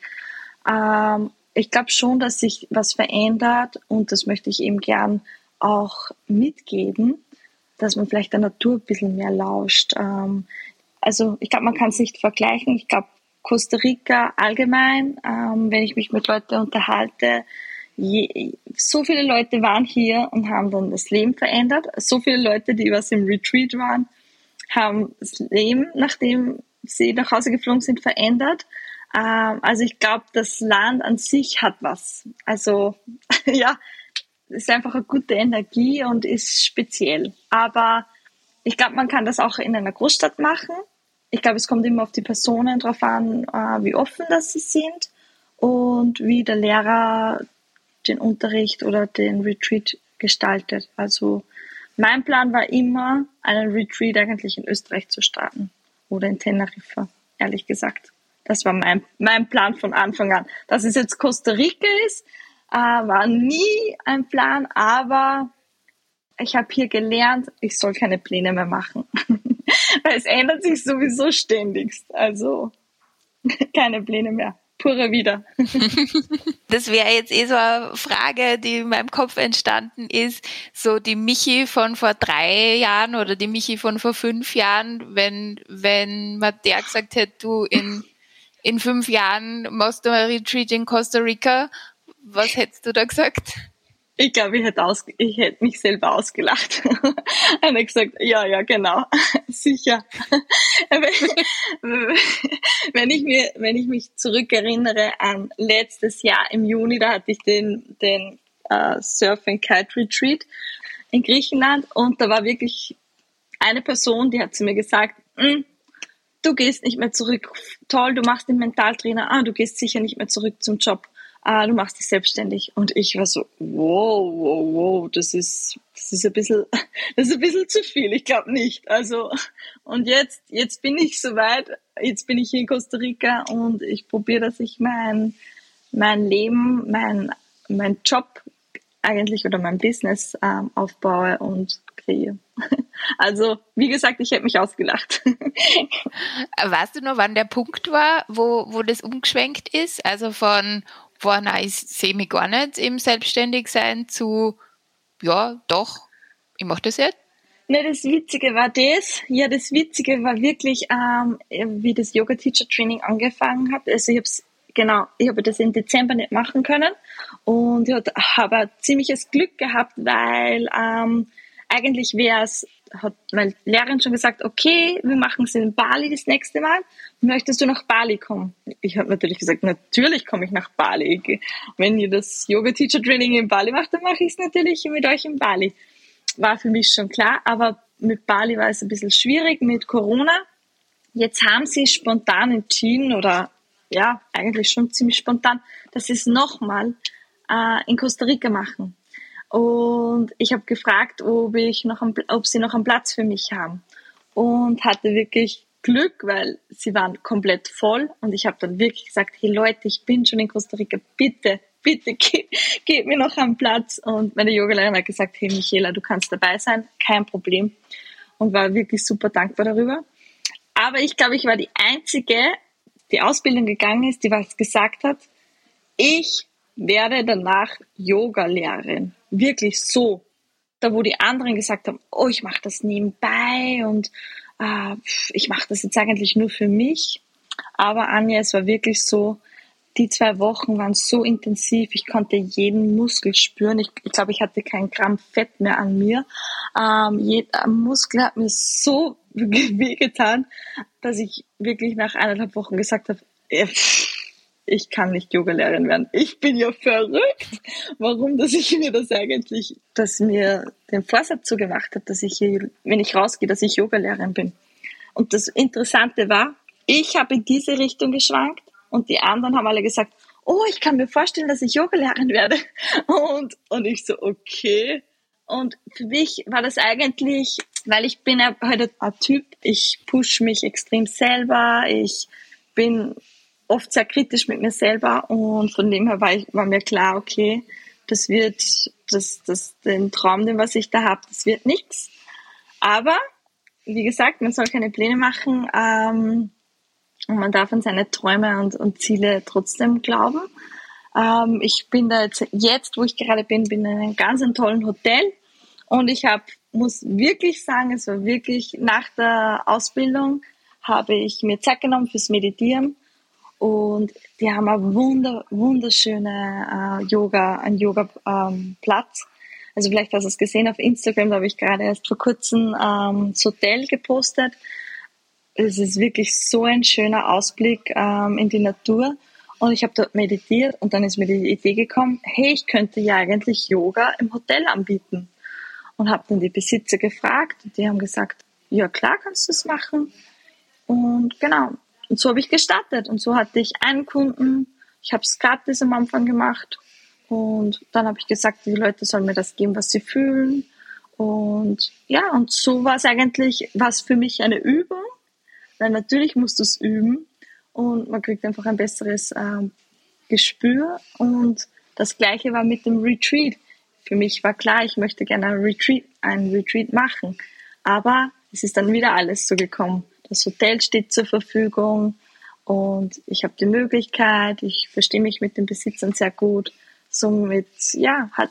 Ähm, ich glaube schon, dass sich was verändert und das möchte ich eben gern auch mitgeben, dass man vielleicht der Natur ein bisschen mehr lauscht. Ähm, also ich glaube, man kann es nicht vergleichen. Ich glaube, Costa Rica allgemein, ähm, wenn ich mich mit Leuten unterhalte, je, so viele Leute waren hier und haben dann das Leben verändert. So viele Leute, die was im Retreat waren, haben das Leben, nachdem sie nach Hause geflogen sind, verändert. Ähm, also ich glaube, das Land an sich hat was. Also ja, ist einfach eine gute Energie und ist speziell. Aber ich glaube, man kann das auch in einer Großstadt machen. Ich glaube, es kommt immer auf die Personen drauf an, äh, wie offen das sie sind und wie der Lehrer den Unterricht oder den Retreat gestaltet. Also mein Plan war immer, einen Retreat eigentlich in Österreich zu starten oder in Teneriffa, ehrlich gesagt. Das war mein, mein Plan von Anfang an. Dass es jetzt Costa Rica ist, äh, war nie ein Plan, aber ich habe hier gelernt, ich soll keine Pläne mehr machen. Weil es ändert sich sowieso ständigst. Also keine Pläne mehr. Pure wieder. das wäre jetzt eh so eine Frage, die in meinem Kopf entstanden ist. So die Michi von vor drei Jahren oder die Michi von vor fünf Jahren, wenn, wenn man der gesagt hätte, du in, in fünf Jahren machst du ein Retreat in Costa Rica, was hättest du da gesagt? Ich glaube, ich hätte, aus, ich hätte mich selber ausgelacht. und er gesagt, ja, ja, genau, sicher. wenn ich mir, wenn ich mich zurückerinnere an letztes Jahr im Juni, da hatte ich den, den uh, Surf and Kite Retreat in Griechenland und da war wirklich eine Person, die hat zu mir gesagt, mm, du gehst nicht mehr zurück. Toll, du machst den Mentaltrainer. Ah, du gehst sicher nicht mehr zurück zum Job ah, du machst dich selbstständig. Und ich war so, wow, wow, wow, das ist, das ist ein bisschen, das ist ein bisschen zu viel. Ich glaube nicht. Also, und jetzt, jetzt bin ich soweit. Jetzt bin ich hier in Costa Rica und ich probiere, dass ich mein, mein Leben, mein, mein Job eigentlich oder mein Business ähm, aufbaue und kreiere. Also, wie gesagt, ich hätte mich ausgelacht. Weißt du noch, wann der Punkt war, wo, wo das umgeschwenkt ist? Also von, boah, nein, ich sehe mich gar nicht im Selbstständigsein zu, ja, doch, ich mache das jetzt. Ne, das Witzige war das. Ja, das Witzige war wirklich, ähm, wie das Yoga Teacher Training angefangen hat. Also ich habe genau, ich habe das im Dezember nicht machen können und ich habe ziemliches Glück gehabt, weil ähm, eigentlich wäre es hat meine Lehrerin schon gesagt, okay, wir machen es in Bali das nächste Mal. Möchtest du nach Bali kommen? Ich habe natürlich gesagt, natürlich komme ich nach Bali. Wenn ihr das Yoga Teacher Training in Bali macht, dann mache ich es natürlich mit euch in Bali. War für mich schon klar, aber mit Bali war es ein bisschen schwierig mit Corona. Jetzt haben sie spontan entschieden oder ja, eigentlich schon ziemlich spontan, dass sie es nochmal äh, in Costa Rica machen. Und ich habe gefragt, ob, ich noch einen, ob sie noch einen Platz für mich haben. Und hatte wirklich Glück, weil sie waren komplett voll. Und ich habe dann wirklich gesagt, hey Leute, ich bin schon in Costa Rica, bitte, bitte gebt geb mir noch einen Platz. Und meine Yogalehrerin hat gesagt, hey Michaela, du kannst dabei sein, kein Problem. Und war wirklich super dankbar darüber. Aber ich glaube, ich war die Einzige, die Ausbildung gegangen ist, die was gesagt hat, ich werde danach Yoga-Lehrerin. Wirklich so. Da wo die anderen gesagt haben, oh, ich mache das nebenbei und äh, ich mache das jetzt eigentlich nur für mich. Aber Anja, es war wirklich so, die zwei Wochen waren so intensiv, ich konnte jeden Muskel spüren. Ich, ich glaube, ich hatte kein Gramm Fett mehr an mir. Ähm, jeder Muskel hat mir so wehgetan, dass ich wirklich nach eineinhalb Wochen gesagt habe, ich kann nicht Yogalehrerin werden. Ich bin ja verrückt. Warum, dass ich mir das eigentlich, dass mir den Vorsatz so gemacht habe, dass ich hier, wenn ich rausgehe, dass ich Yogalehrerin bin. Und das Interessante war, ich habe in diese Richtung geschwankt und die anderen haben alle gesagt, oh, ich kann mir vorstellen, dass ich Yogalehrerin werde. Und, und ich so, okay. Und für mich war das eigentlich, weil ich bin halt ein Typ, ich push mich extrem selber, ich bin oft sehr kritisch mit mir selber und von dem her war, ich, war mir klar, okay, das wird, das, das, den Traum, den was ich da habe, das wird nichts. Aber, wie gesagt, man soll keine Pläne machen ähm, und man darf an seine Träume und, und Ziele trotzdem glauben. Ähm, ich bin da jetzt, jetzt, wo ich gerade bin, bin in einem ganz tollen Hotel und ich habe, muss wirklich sagen, es war wirklich nach der Ausbildung habe ich mir Zeit genommen fürs Meditieren und die haben eine wunder, wunderschöne äh, Yoga, einen Yoga-Platz. Ähm, also vielleicht hast du es gesehen auf Instagram, da habe ich gerade erst vor kurzem ähm, das Hotel gepostet. Es ist wirklich so ein schöner Ausblick ähm, in die Natur. Und ich habe dort meditiert und dann ist mir die Idee gekommen, hey, ich könnte ja eigentlich Yoga im Hotel anbieten. Und habe dann die Besitzer gefragt und die haben gesagt, ja klar kannst du es machen. Und genau, und so habe ich gestartet. Und so hatte ich einen Kunden. Ich habe es gratis am Anfang gemacht. Und dann habe ich gesagt, die Leute sollen mir das geben, was sie fühlen. Und ja, und so war es eigentlich, was für mich eine Übung. Weil natürlich musst du es üben und man kriegt einfach ein besseres ähm, Gespür. Und das gleiche war mit dem Retreat. Für mich war klar, ich möchte gerne ein Retreat, ein Retreat machen. Aber es ist dann wieder alles so gekommen. Das Hotel steht zur Verfügung und ich habe die Möglichkeit, ich verstehe mich mit den Besitzern sehr gut. Somit, ja, hat,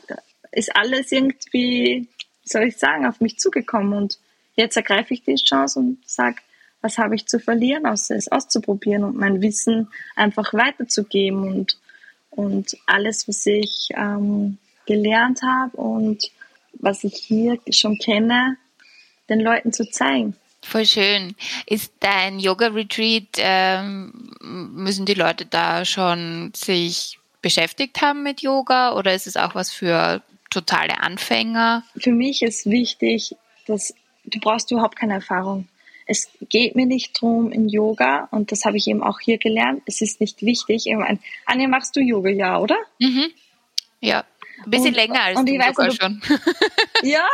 ist alles irgendwie, soll ich sagen, auf mich zugekommen und jetzt ergreife ich die Chance und sage, was habe ich zu verlieren, außer es auszuprobieren und mein Wissen einfach weiterzugeben und, und alles, was ich ähm, gelernt habe und was ich hier schon kenne, den Leuten zu zeigen. Voll schön. Ist dein Yoga-Retreat, ähm, müssen die Leute da schon sich beschäftigt haben mit Yoga oder ist es auch was für totale Anfänger? Für mich ist wichtig, dass du brauchst überhaupt keine Erfahrung. Es geht mir nicht drum in Yoga und das habe ich eben auch hier gelernt. Es ist nicht wichtig. Ich meine, Anja, machst du Yoga, ja, oder? Mhm. Ja. Ein bisschen und, länger als und du weiß, sogar schon. Ja.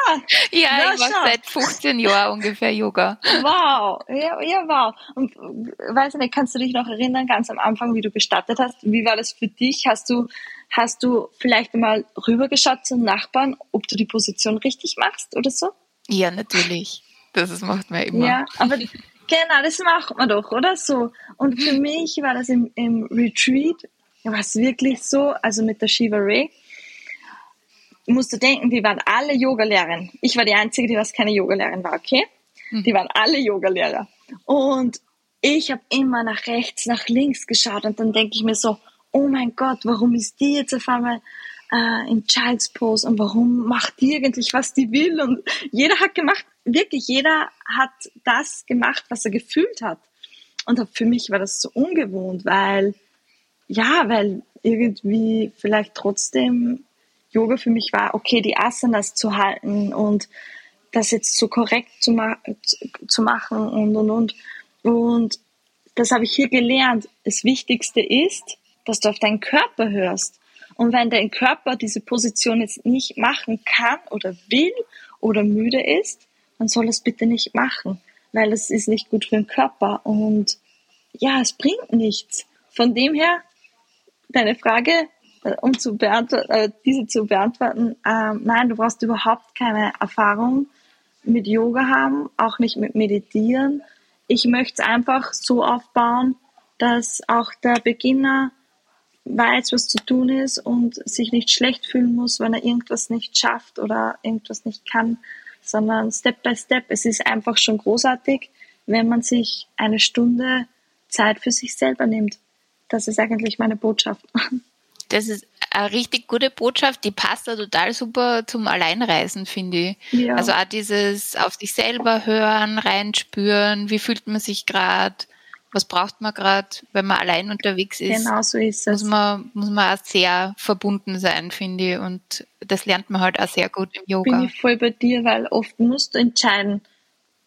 ja, ich mache seit 15 Jahren ungefähr Yoga. Wow. Ja, ja, wow. Und weiß nicht, kannst du dich noch erinnern, ganz am Anfang, wie du gestartet hast? Wie war das für dich? Hast du, hast du vielleicht mal rübergeschaut zum Nachbarn, ob du die Position richtig machst oder so? Ja, natürlich. Das macht man immer. Ja, aber genau, das macht man doch, oder so. Und für mich war das im, im Retreat, war es wirklich so, also mit der Shiva Ray, musst du denken, die waren alle Yogalehrer. Ich war die Einzige, die was keine Yogalehrerin war, okay? Mhm. Die waren alle Yogalehrer. Und ich habe immer nach rechts, nach links geschaut und dann denke ich mir so, oh mein Gott, warum ist die jetzt auf einmal äh, in Child's Pose und warum macht die eigentlich, was die will? Und jeder hat gemacht, wirklich jeder hat das gemacht, was er gefühlt hat. Und für mich war das so ungewohnt, weil, ja, weil irgendwie vielleicht trotzdem Yoga für mich war, okay, die Asanas zu halten und das jetzt so korrekt zu, ma zu machen und, und, und. Und das habe ich hier gelernt. Das Wichtigste ist, dass du auf deinen Körper hörst. Und wenn dein Körper diese Position jetzt nicht machen kann oder will oder müde ist, dann soll es bitte nicht machen, weil es ist nicht gut für den Körper und ja, es bringt nichts. Von dem her, deine Frage, um zu äh, diese zu beantworten, äh, nein, du brauchst überhaupt keine Erfahrung mit Yoga haben, auch nicht mit Meditieren. Ich möchte es einfach so aufbauen, dass auch der Beginner weiß, was zu tun ist und sich nicht schlecht fühlen muss, wenn er irgendwas nicht schafft oder irgendwas nicht kann, sondern Step by Step. Es ist einfach schon großartig, wenn man sich eine Stunde Zeit für sich selber nimmt. Das ist eigentlich meine Botschaft. Das ist eine richtig gute Botschaft, die passt da total super zum Alleinreisen, finde ich. Ja. Also auch dieses auf sich selber hören, reinspüren, wie fühlt man sich gerade, was braucht man gerade, wenn man allein unterwegs ist. Genau so ist es. Muss man, muss man auch sehr verbunden sein, finde ich. Und das lernt man halt auch sehr gut im Yoga. Bin ich voll bei dir, weil oft musst du entscheiden,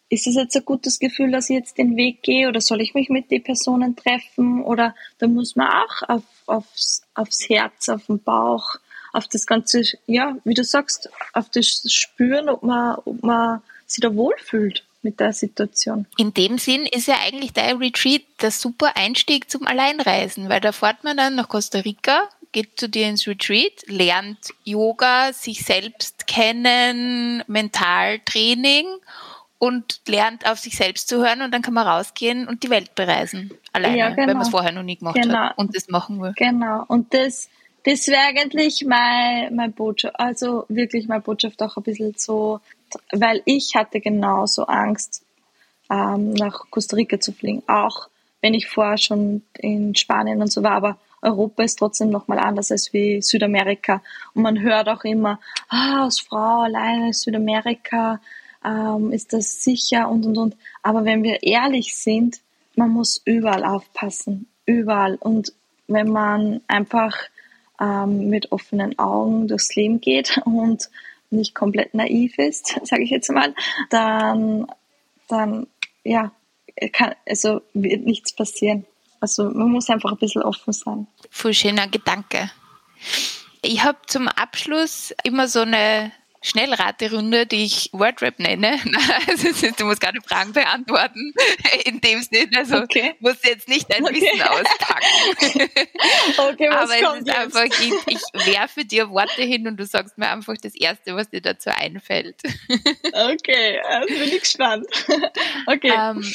ist es jetzt ein gutes Gefühl, dass ich jetzt den Weg gehe oder soll ich mich mit den Personen treffen oder da muss man auch auf, aufs, aufs Herz, auf den Bauch, auf das ganze, ja, wie du sagst, auf das spüren, ob man, ob man sich da wohlfühlt mit der Situation. In dem Sinn ist ja eigentlich dein Retreat der super Einstieg zum Alleinreisen, weil da fährt man dann nach Costa Rica, geht zu dir ins Retreat, lernt Yoga, sich selbst kennen, Mentaltraining und lernt auf sich selbst zu hören und dann kann man rausgehen und die Welt bereisen. Alleine, ja, genau. wenn man es vorher noch nie gemacht genau. hat und das machen will. Genau. Und das Das wäre eigentlich mein, mein Botschaft, also wirklich meine Botschaft auch ein bisschen so, weil ich hatte genauso Angst, ähm, nach Costa Rica zu fliegen. Auch wenn ich vorher schon in Spanien und so war, aber Europa ist trotzdem nochmal anders als wie Südamerika. Und man hört auch immer, ah, als Frau alleine Südamerika, ähm, ist das sicher und und und. Aber wenn wir ehrlich sind, man muss überall aufpassen, überall. Und wenn man einfach ähm, mit offenen Augen durchs Leben geht und nicht komplett naiv ist, sage ich jetzt mal, dann, dann ja, kann, also wird nichts passieren. Also man muss einfach ein bisschen offen sein. Voll schöner Gedanke. Ich habe zum Abschluss immer so eine Schnellraterunde, die ich Wordrap nenne. Also, du musst keine Fragen beantworten in dem Sinne. Also okay. musst jetzt nicht dein okay. Wissen auspacken. Okay, was Aber kommt es ist jetzt? einfach, ich, ich werfe dir Worte hin und du sagst mir einfach das Erste, was dir dazu einfällt. Okay, also bin ich gespannt. Okay. Um, ähm,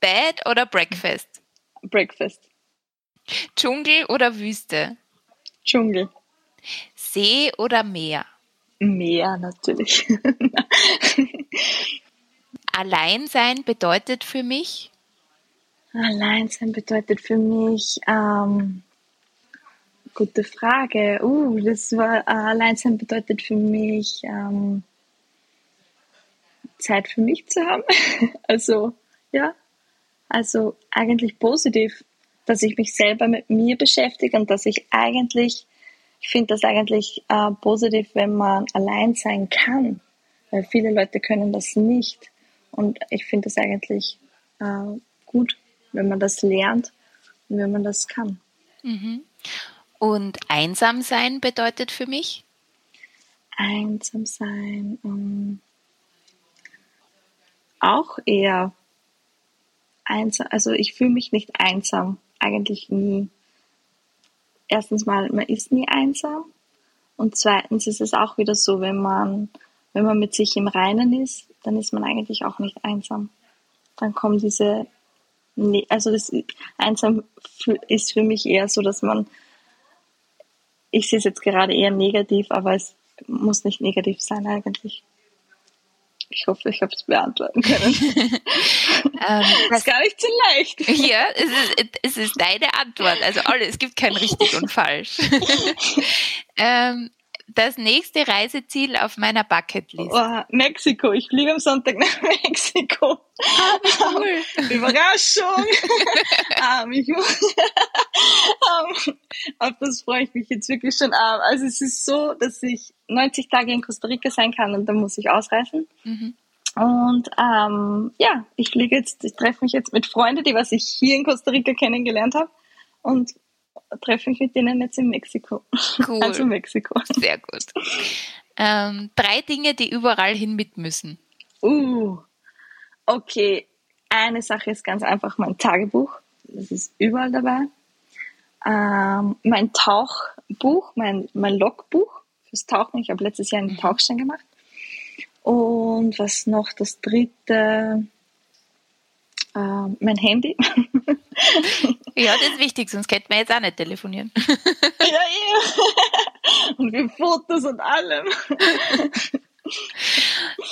Bed oder Breakfast? Breakfast. Dschungel oder Wüste? Dschungel. See oder Meer? Mehr natürlich. Alleinsein bedeutet für mich? Alleinsein bedeutet für mich, ähm, gute Frage. Uh, das war, äh, Alleinsein bedeutet für mich, ähm, Zeit für mich zu haben. also, ja, also eigentlich positiv, dass ich mich selber mit mir beschäftige und dass ich eigentlich ich finde das eigentlich äh, positiv, wenn man allein sein kann, weil viele Leute können das nicht. Und ich finde das eigentlich äh, gut, wenn man das lernt und wenn man das kann. Mhm. Und einsam sein bedeutet für mich? Einsam sein, ähm, auch eher einsam. Also ich fühle mich nicht einsam, eigentlich nie erstens mal, man ist nie einsam. Und zweitens ist es auch wieder so, wenn man, wenn man mit sich im Reinen ist, dann ist man eigentlich auch nicht einsam. Dann kommen diese, also das einsam ist für mich eher so, dass man, ich sehe es jetzt gerade eher negativ, aber es muss nicht negativ sein eigentlich. Ich hoffe, ich habe es beantworten können. ähm, das ist gar nicht so leicht. Ja, es ist, es ist deine Antwort. Also alles, es gibt kein richtig und falsch. ähm, das nächste Reiseziel auf meiner Bucketlist? Oh, Mexiko. Ich fliege am Sonntag nach Mexiko. Ah, cool. Überraschung. um, ich, um, auf das freue ich mich jetzt wirklich schon. Um, also es ist so, dass ich 90 Tage in Costa Rica sein kann und dann muss ich ausreisen. Mhm. Und ähm, ja, ich fliege jetzt, ich treffe mich jetzt mit Freunden, die was ich hier in Costa Rica kennengelernt habe. Und treffe mich mit denen jetzt in Mexiko. Cool. Also Mexiko. Sehr gut. Ähm, drei Dinge, die überall hin mit müssen. Uh, okay. Eine Sache ist ganz einfach mein Tagebuch. Das ist überall dabei. Ähm, mein Tauchbuch, mein, mein Logbuch fürs Tauchen. Ich habe letztes Jahr einen mhm. Tauchschein gemacht. Und was noch das dritte? Ähm, mein Handy. ja, das ist wichtig, sonst könnten wir jetzt auch nicht telefonieren. ja, ja. Und für Fotos und allem.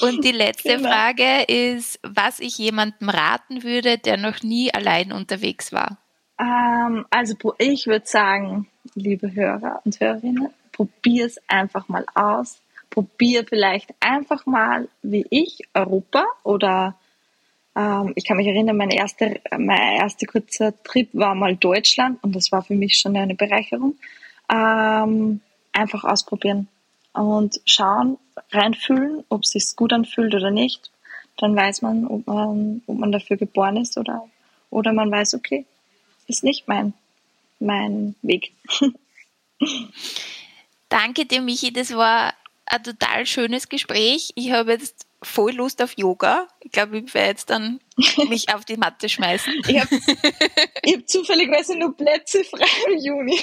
Und die letzte genau. Frage ist, was ich jemandem raten würde, der noch nie allein unterwegs war. Ähm, also ich würde sagen, liebe Hörer und Hörerinnen, probier es einfach mal aus. Probier vielleicht einfach mal, wie ich, Europa oder ähm, ich kann mich erinnern, mein erster, mein erster kurzer Trip war mal Deutschland und das war für mich schon eine Bereicherung. Ähm, einfach ausprobieren und schauen, reinfühlen, ob es sich gut anfühlt oder nicht. Dann weiß man, ob man, ob man dafür geboren ist oder, oder man weiß, okay, ist nicht mein, mein Weg. Danke dir, Michi. Das war ein total schönes Gespräch. Ich habe jetzt voll Lust auf Yoga. Ich glaube, ich werde jetzt dann mich auf die Matte schmeißen. Ich habe hab zufälligerweise nur Plätze frei im Juni.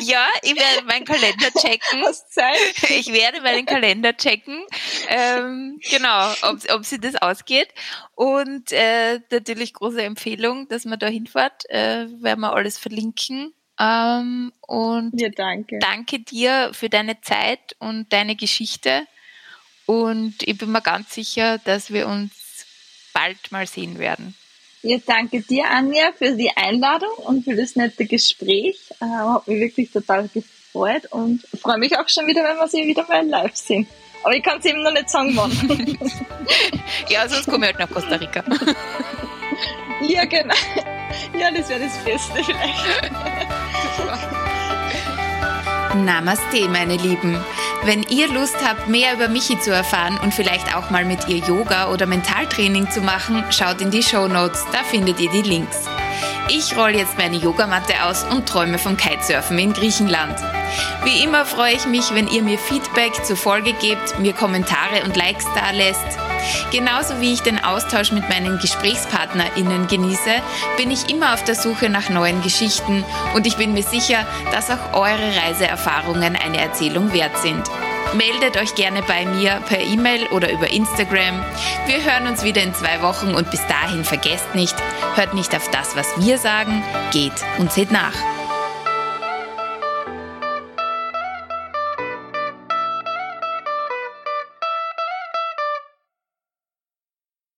ja, ich werde meinen Kalender checken. Hast Zeit? Ich werde meinen Kalender checken. Ähm, genau, ob, ob sie das ausgeht. Und äh, natürlich große Empfehlung, dass man da hinfährt. Äh, werden wir alles verlinken. Ähm, und ja, danke. danke dir für deine Zeit und deine Geschichte. Und ich bin mir ganz sicher, dass wir uns bald mal sehen werden. Ja, danke dir, Anja, für die Einladung und für das nette Gespräch. Äh, hat mich wirklich total gefreut und freue mich auch schon wieder, wenn wir sie wieder mal live sehen. Aber ich kann es eben noch nicht sagen, wann. ja, sonst komme ich halt nach Costa Rica. ja, genau. Ja, das wäre das Beste vielleicht. Namaste, meine Lieben. Wenn ihr Lust habt, mehr über Michi zu erfahren und vielleicht auch mal mit ihr Yoga oder Mentaltraining zu machen, schaut in die Show Notes, da findet ihr die Links. Ich roll jetzt meine Yogamatte aus und träume vom Kitesurfen in Griechenland. Wie immer freue ich mich, wenn ihr mir Feedback zur Folge gebt, mir Kommentare und Likes da lässt. Genauso wie ich den Austausch mit meinen GesprächspartnerInnen genieße, bin ich immer auf der Suche nach neuen Geschichten und ich bin mir sicher, dass auch eure Reiseerfahrungen eine Erzählung wert sind. Meldet euch gerne bei mir per E-Mail oder über Instagram. Wir hören uns wieder in zwei Wochen und bis dahin vergesst nicht, hört nicht auf das, was wir sagen, geht und seht nach.